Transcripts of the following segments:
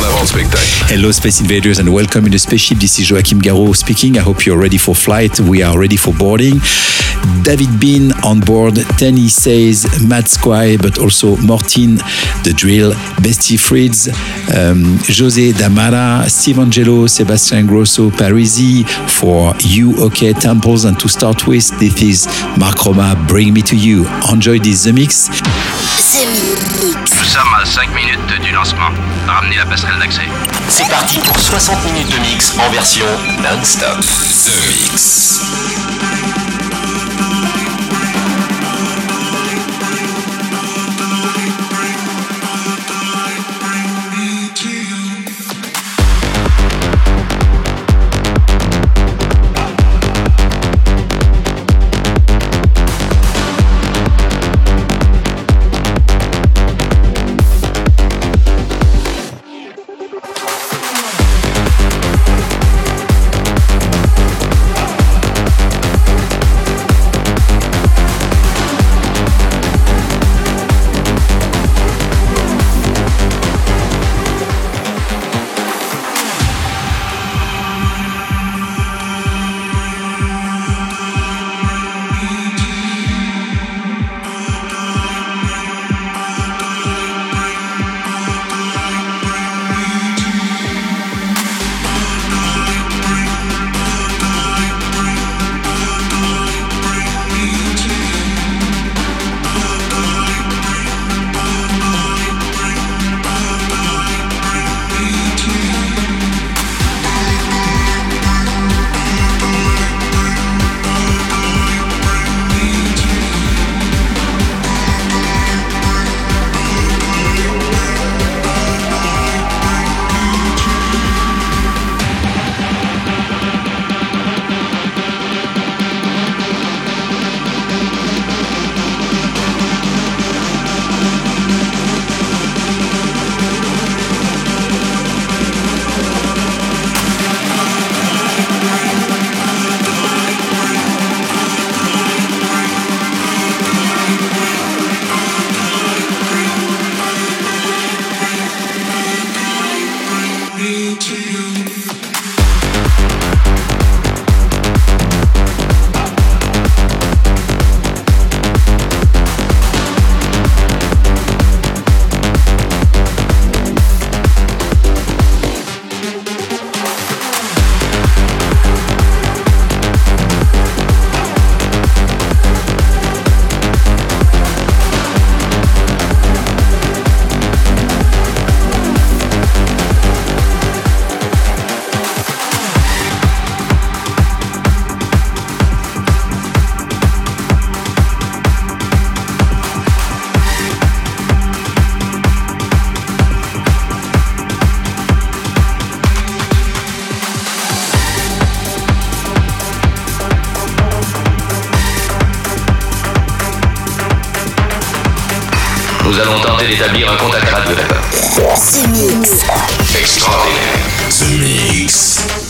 En avant le spectacle. Hello, Space Invaders, and welcome in the spaceship. This is Joachim Garraud speaking. I hope you're ready for flight. We are ready for boarding. David Bean on board. Tenny says, Matt Squire, but also Martin the Drill, Bestie Fritz, um, Jose Damara, Steve Angelo, Sebastian Grosso, Parisi for You OK Temples. And to start with, this is Mark Roma, Bring Me to You. Enjoy this The Mix. The Mix. Nous sommes à 5 minutes du Ramenez la passerelle d'accès. C'est parti pour 60 minutes de mix en version non-stop. The Mix. Nous allons tenter d'établir un contact radio. The Mix. Extraordinaire. The Mix.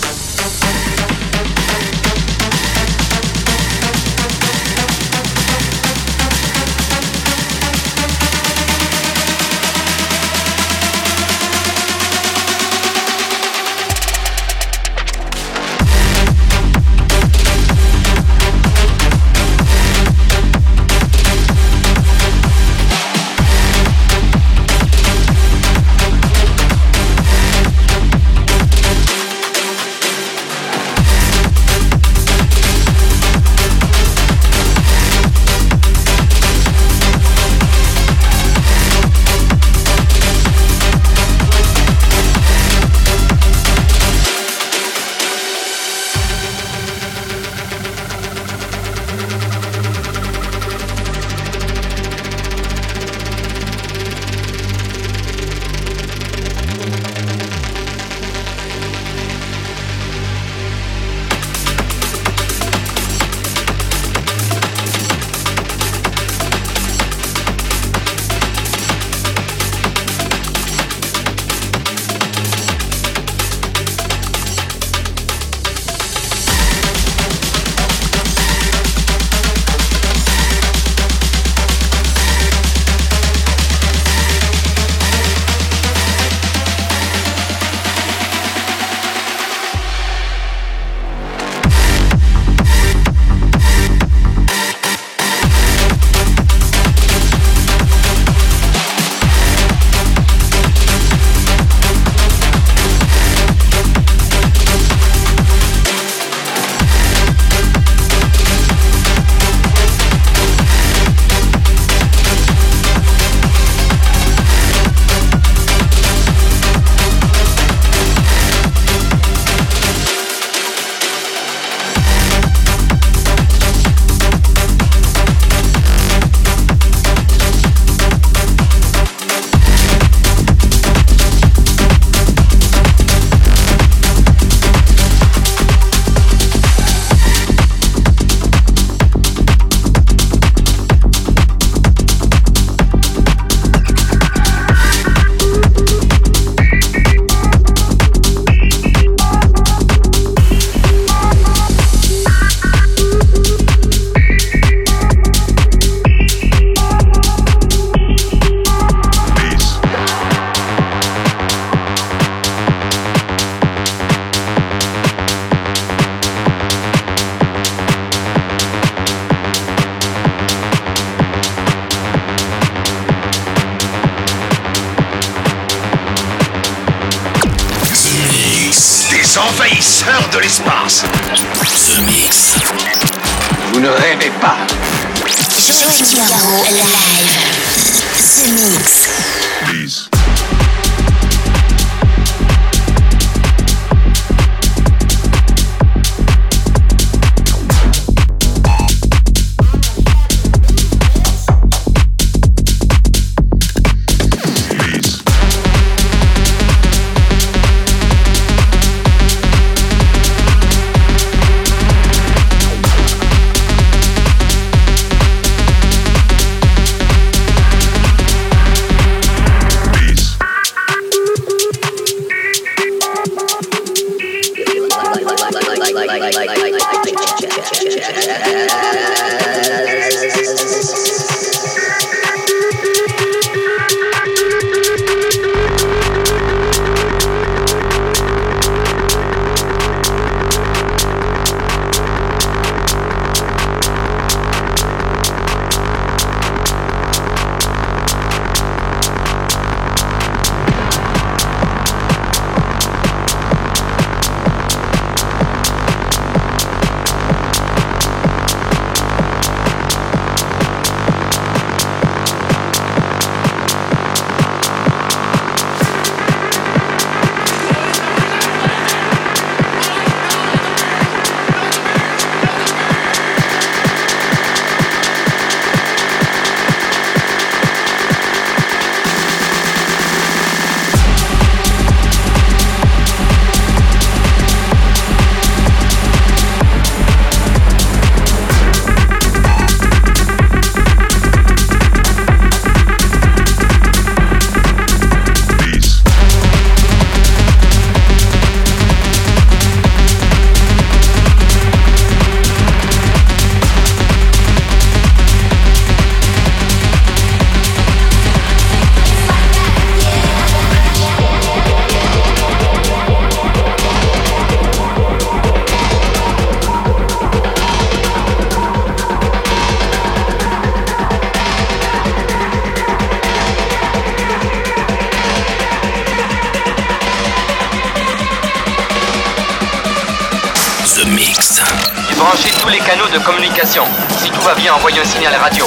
les canaux de communication. Si tout va bien, envoyez un signal radio.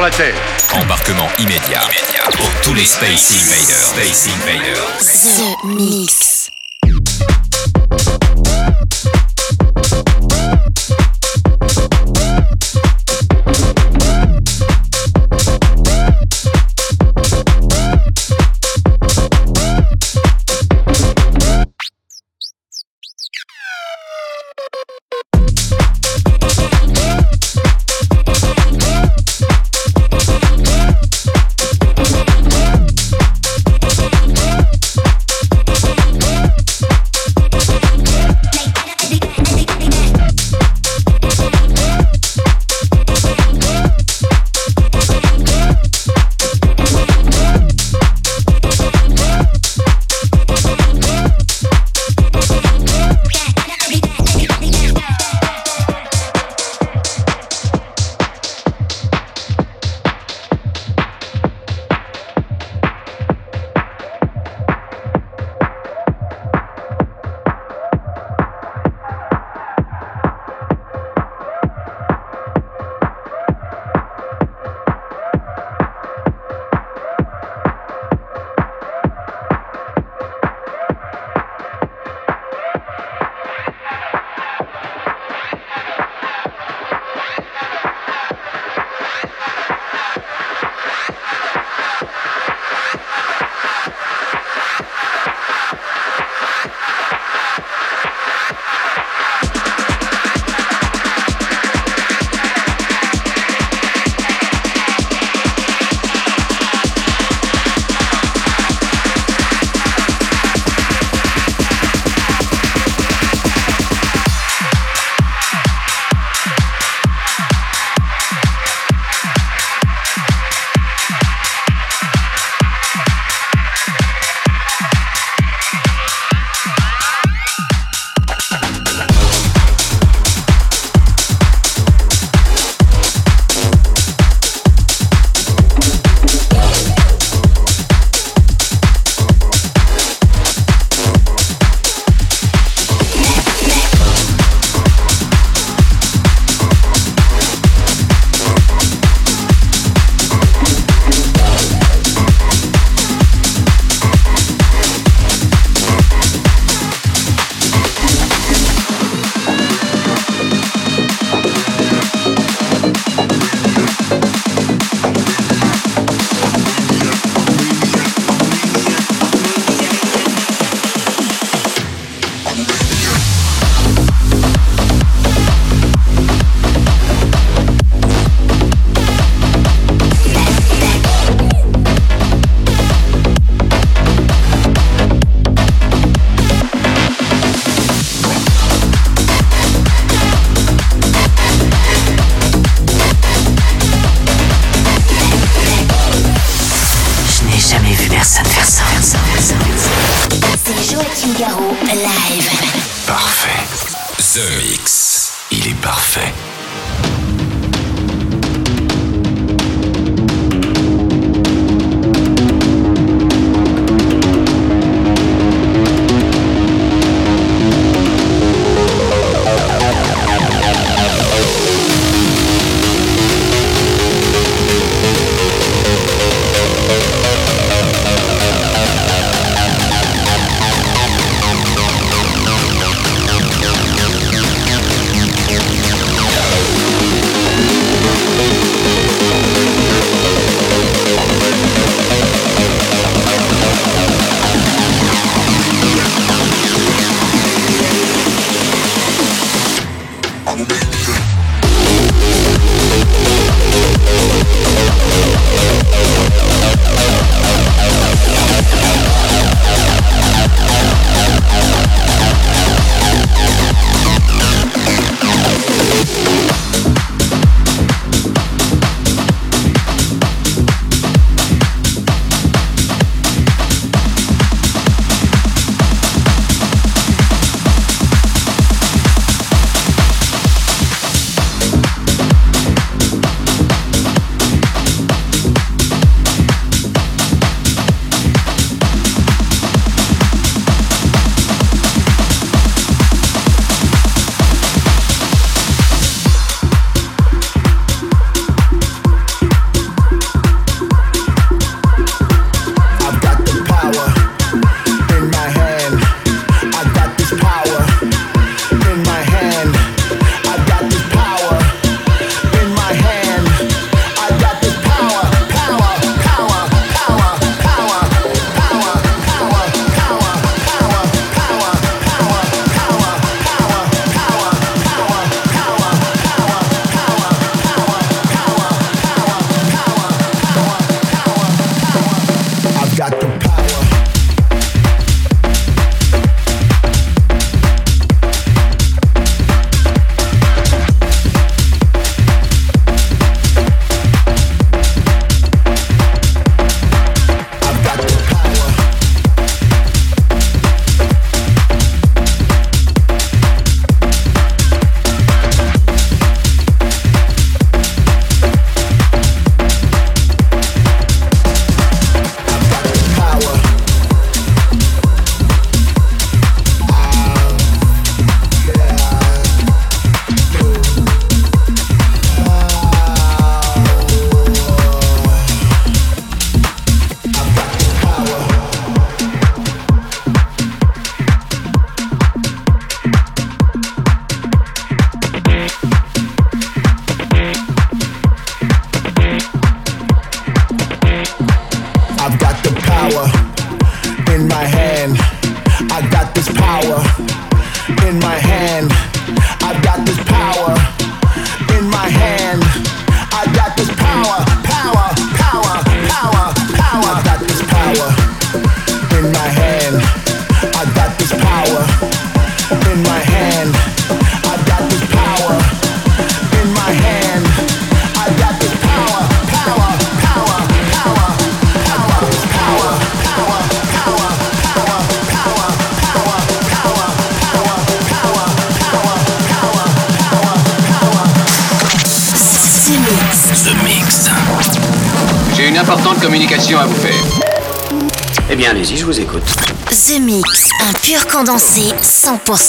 La. Embarquement immédiat. Pour tous les. Space Invaders.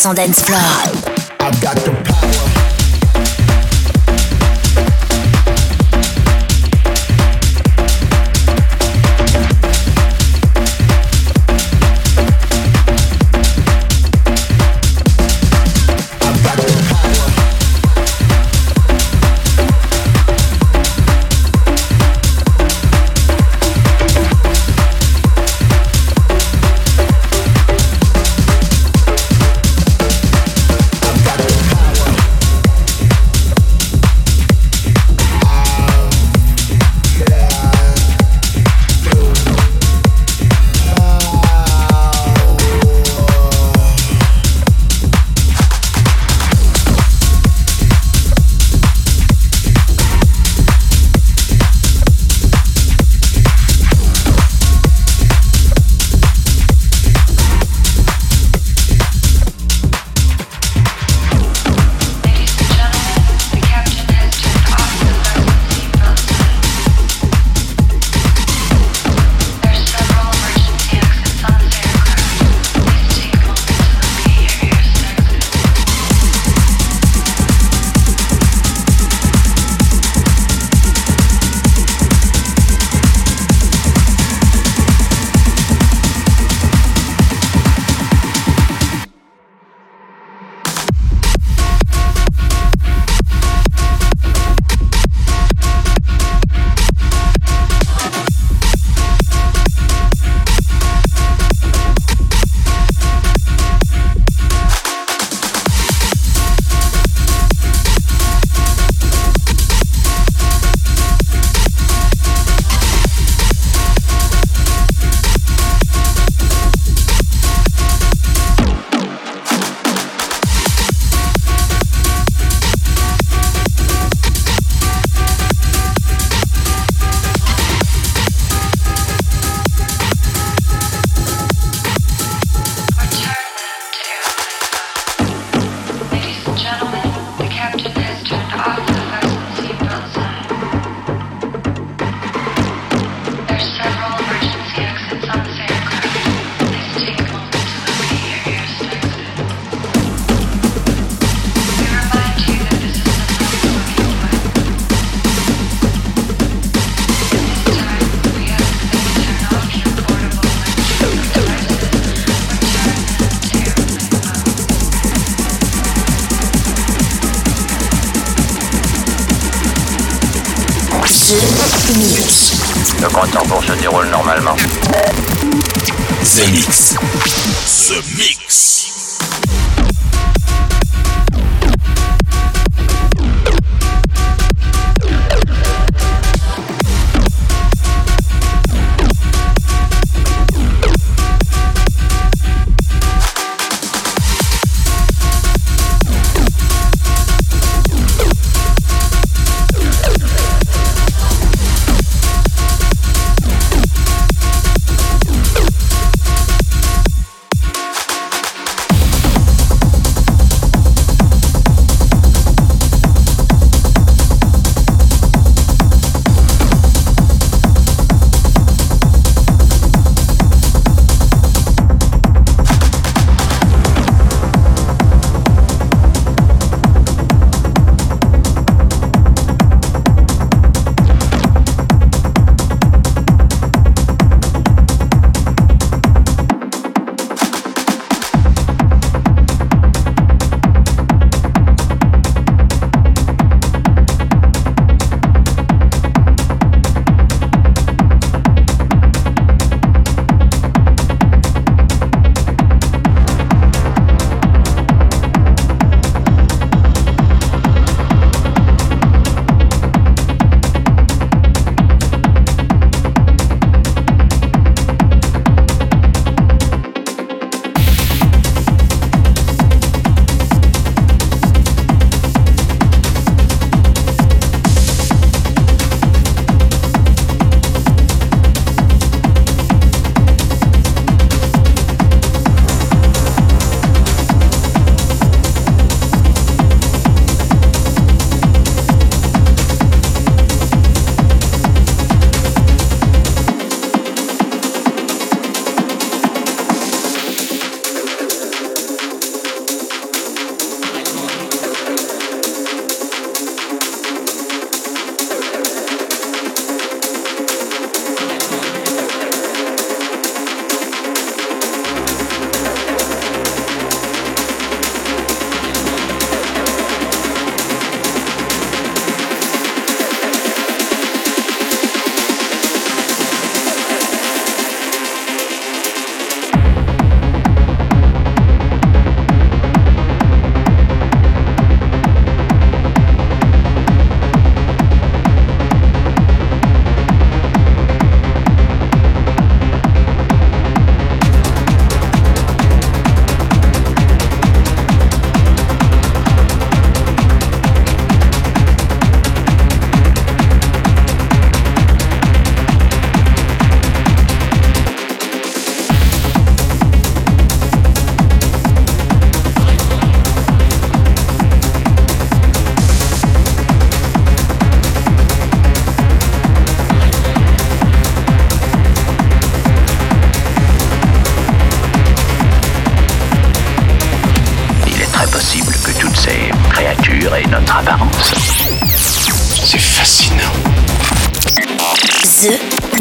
100% Le compte en se déroule normalement. The Mix. The Mix.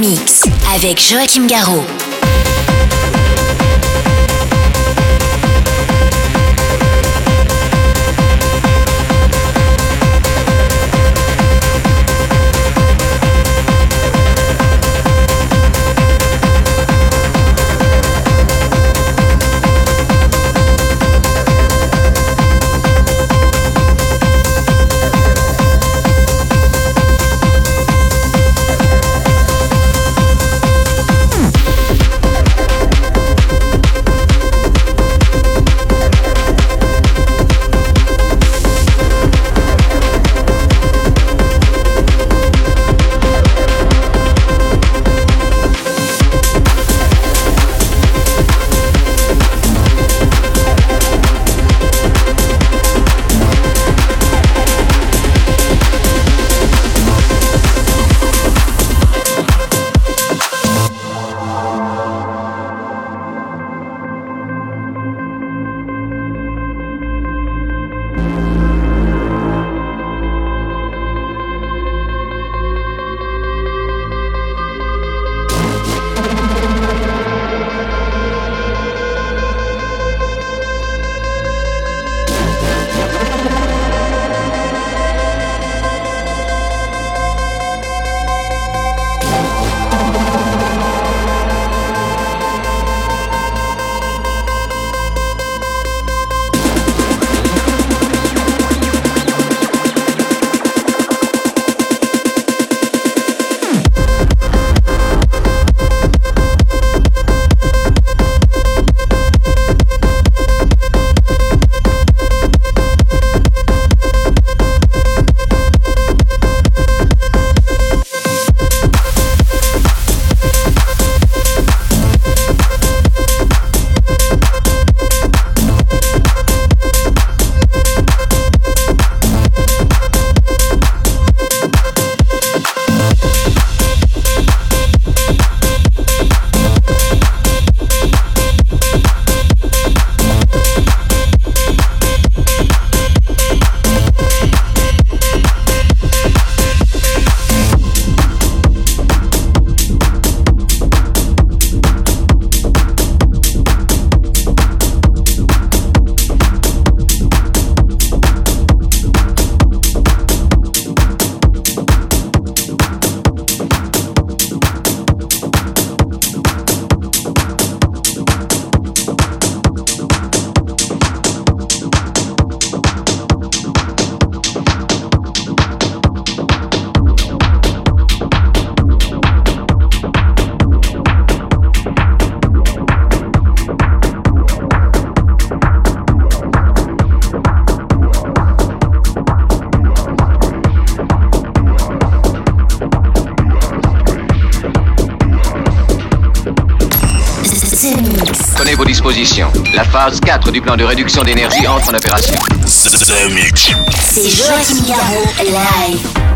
Mix avec Joachim Garraud. Phase 4 du plan de réduction d'énergie entre en opération. C'est Joachim Garraud, live.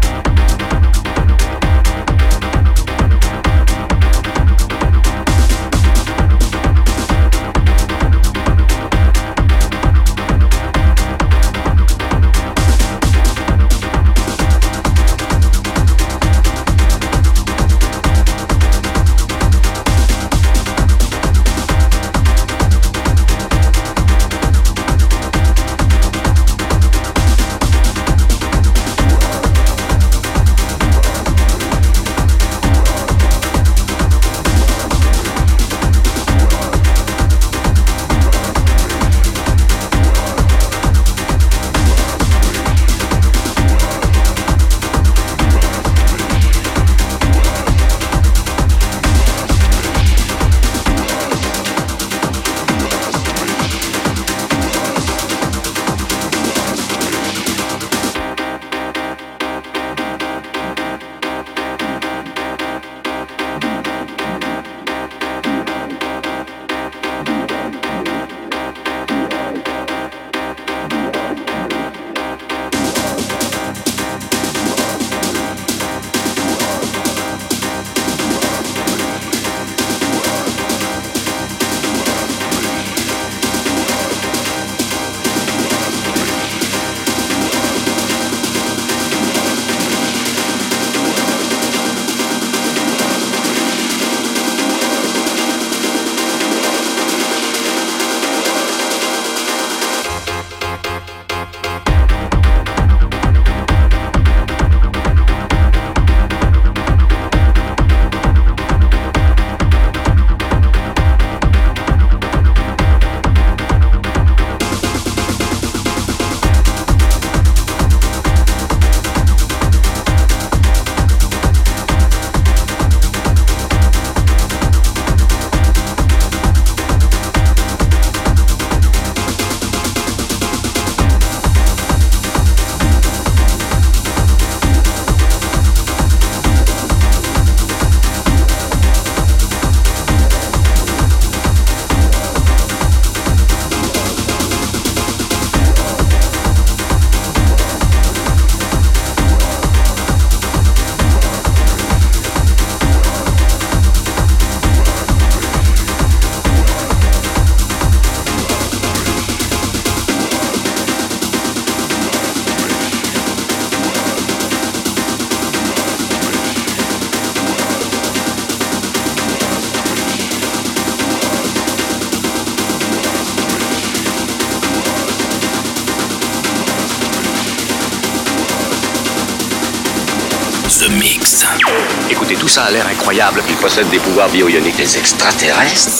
incroyable. Il possède des pouvoirs bioïoniques Des extraterrestres.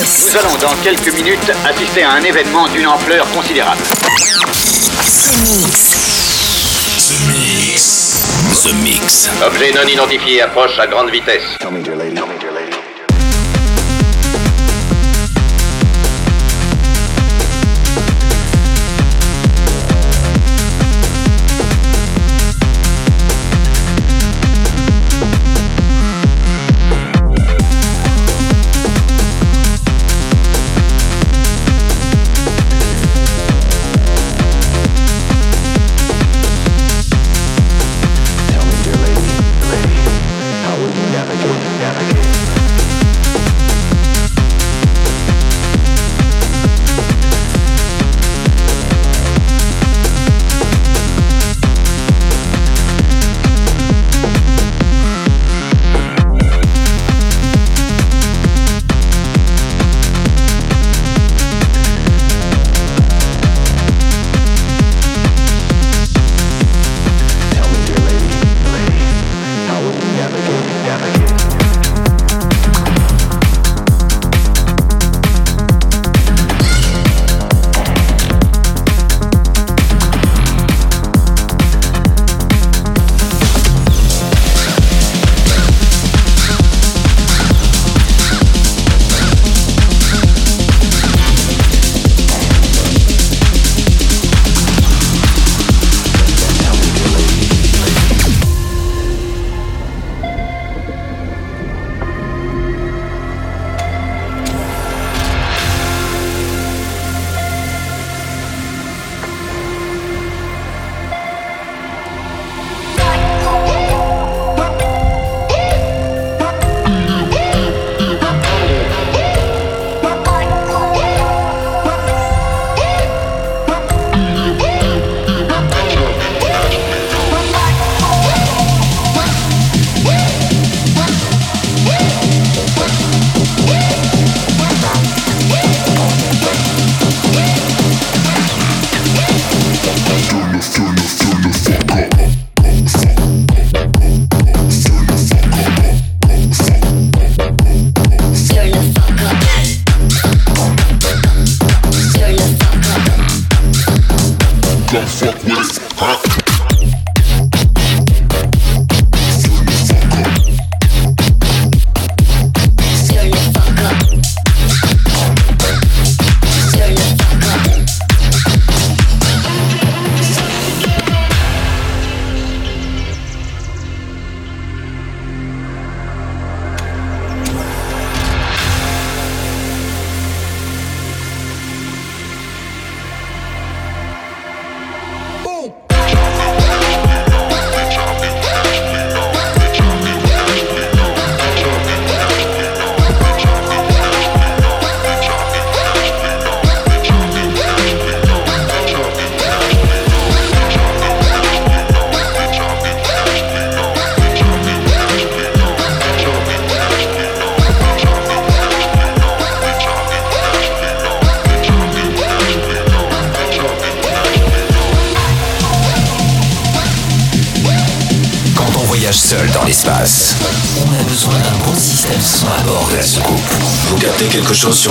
Nous allons dans quelques minutes assister à un événement d'une ampleur considérable. The Mix. The Mix. The Mix. Objet non identifié approche à grande vitesse. seul dans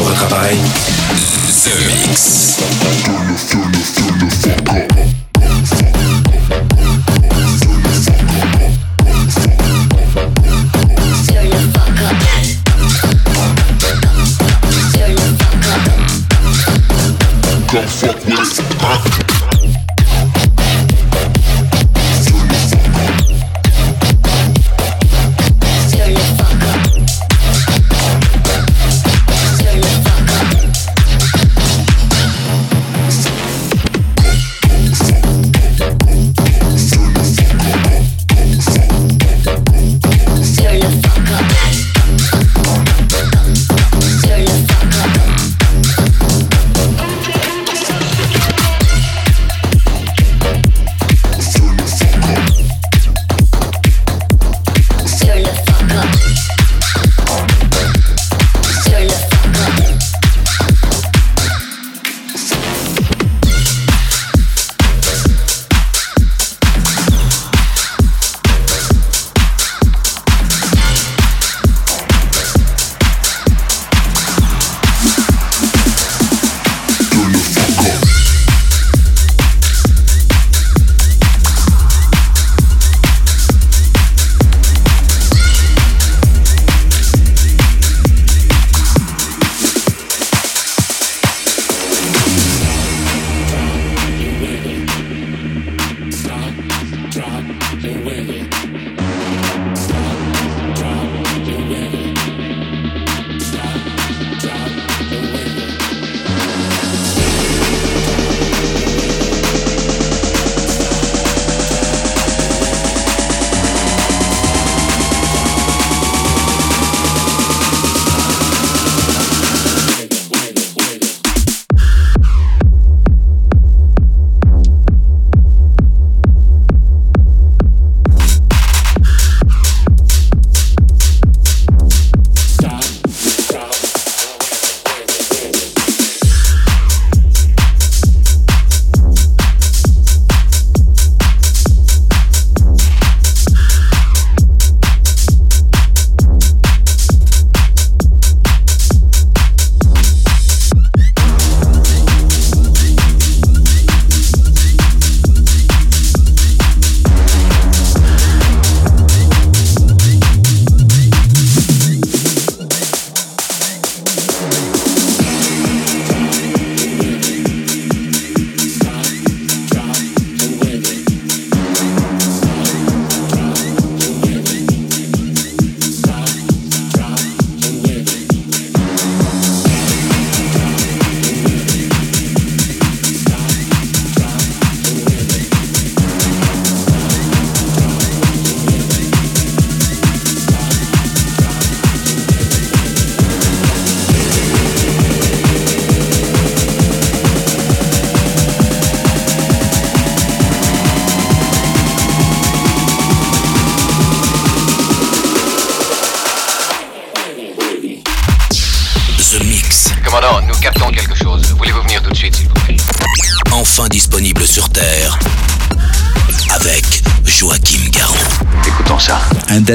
votre appareil The Mix.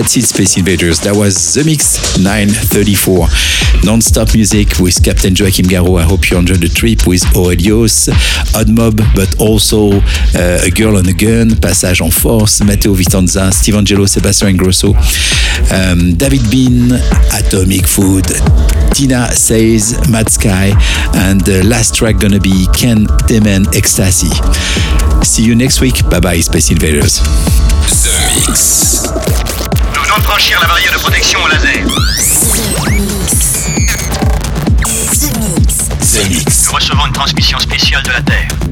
That's it, Space Invaders. That was The Mix 934. Non-stop music with Captain Joachim Garraud. I hope you enjoyed the trip with Aurelios, Odd Mob, but also uh, A Girl on a Gun, Passage en Force, Matteo Vitanza, Steve Angelo, Sebastian Ingrosso, um, David Bean, Atomic Food, Tina Says, Mad Sky, and the last track gonna be Ken Demen Ecstasy. See you next week. Bye bye, Space Invaders. The Mix. Nous venons de franchir la barrière de protection au laser. The Mix. Nous recevons une transmission spéciale de la Terre.